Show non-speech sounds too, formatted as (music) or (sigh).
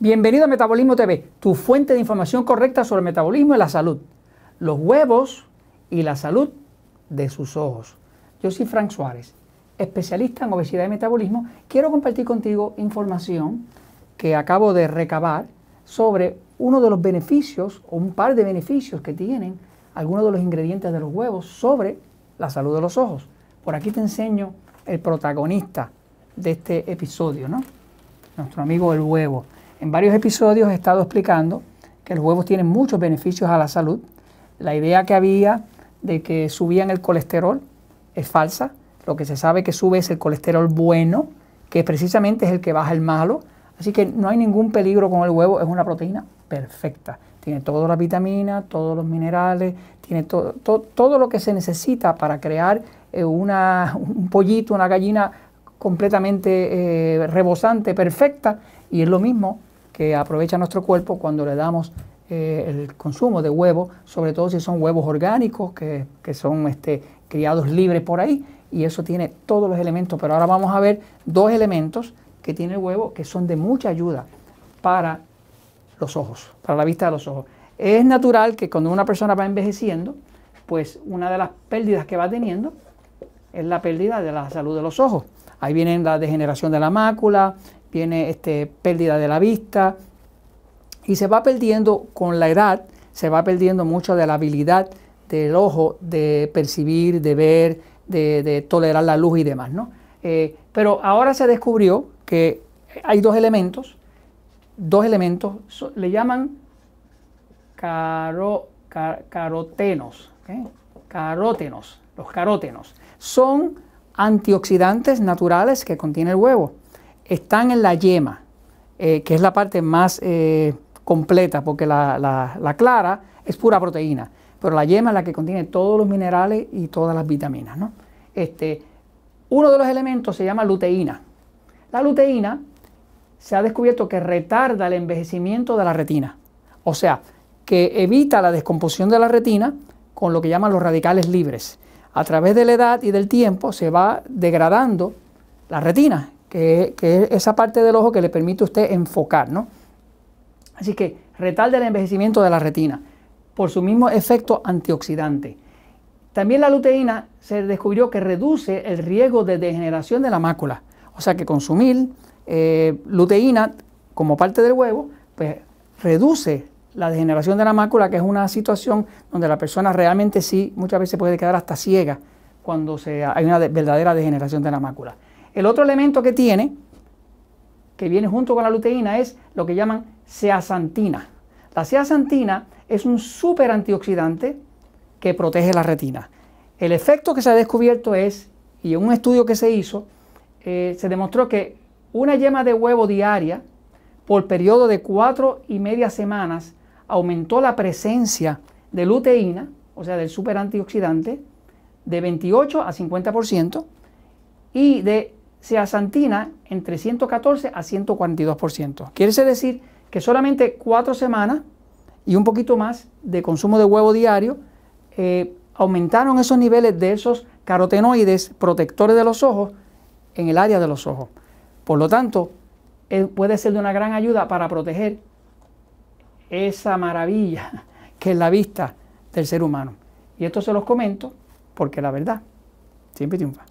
Bienvenido a Metabolismo TV, tu fuente de información correcta sobre el metabolismo y la salud, los huevos y la salud de sus ojos. Yo soy Frank Suárez, especialista en obesidad y metabolismo. Quiero compartir contigo información que acabo de recabar sobre uno de los beneficios o un par de beneficios que tienen algunos de los ingredientes de los huevos sobre la salud de los ojos. Por aquí te enseño el protagonista de este episodio, ¿no? Nuestro amigo el huevo. En varios episodios he estado explicando que los huevos tienen muchos beneficios a la salud. La idea que había de que subían el colesterol es falsa. Lo que se sabe que sube es el colesterol bueno, que precisamente es el que baja el malo. Así que no hay ningún peligro con el huevo, es una proteína perfecta. Tiene todas las vitaminas, todos los minerales, tiene todo, todo, lo que se necesita para crear eh, una, un pollito, una gallina completamente eh, rebosante, perfecta, y es lo mismo que aprovecha nuestro cuerpo cuando le damos eh, el consumo de huevos, sobre todo si son huevos orgánicos que, son este, criados libres por ahí, y eso tiene todos los elementos. Pero ahora vamos a ver dos elementos que tiene el huevo que son de mucha ayuda para los ojos, para la vista de los ojos. Es natural que cuando una persona va envejeciendo, pues una de las pérdidas que va teniendo es la pérdida de la salud de los ojos. Ahí viene la degeneración de la mácula, viene este, pérdida de la vista y se va perdiendo con la edad, se va perdiendo mucho de la habilidad del ojo de percibir, de ver, de, tolerar la luz y demás. ¿no? Eh, pero ahora se descubrió que hay dos elementos, dos elementos, le llaman caro, carotenos, carótenos, los carótenos. Son antioxidantes naturales que contiene el huevo están en la yema, eh, que es la parte más eh, completa, porque la, clara es pura proteína, pero la yema es la que contiene todos los minerales y todas las vitaminas. ¿no? Este, uno de los elementos se llama luteína. La luteína se ha descubierto que retarda el envejecimiento de la retina, o sea, que evita la descomposición de la retina con lo que llaman los radicales libres. A través de la edad y del tiempo se va degradando la retina que, es esa parte del ojo que le permite a usted enfocar, ¿no? Así que retarda el envejecimiento de la retina por su mismo efecto antioxidante. También la luteína se descubrió que reduce el riesgo de degeneración de la mácula. O sea que consumir eh, luteína como parte del huevo, pues reduce la degeneración de la mácula, que es una situación donde la persona realmente sí muchas veces puede quedar hasta ciega cuando hay una verdadera degeneración de la mácula. El otro elemento que tiene, que viene junto con la luteína, es lo que llaman zeaxantina. La zeaxantina es un súper antioxidante que protege la retina. El efecto que se ha descubierto es, y en un estudio que se hizo, eh, se demostró que una yema de huevo diaria por periodo de cuatro y media semanas aumentó la presencia de luteína, o sea, del super antioxidante, de 28 a 50% y de se asantina entre 114 a 142%. Quiere decir que solamente cuatro semanas y un poquito más de consumo de huevo diario eh, aumentaron esos niveles de esos carotenoides protectores de los ojos en el área de los ojos. Por lo tanto, eh, puede ser de una gran ayuda para proteger esa maravilla (laughs) que es la vista del ser humano. Y esto se los comento porque la verdad siempre triunfa.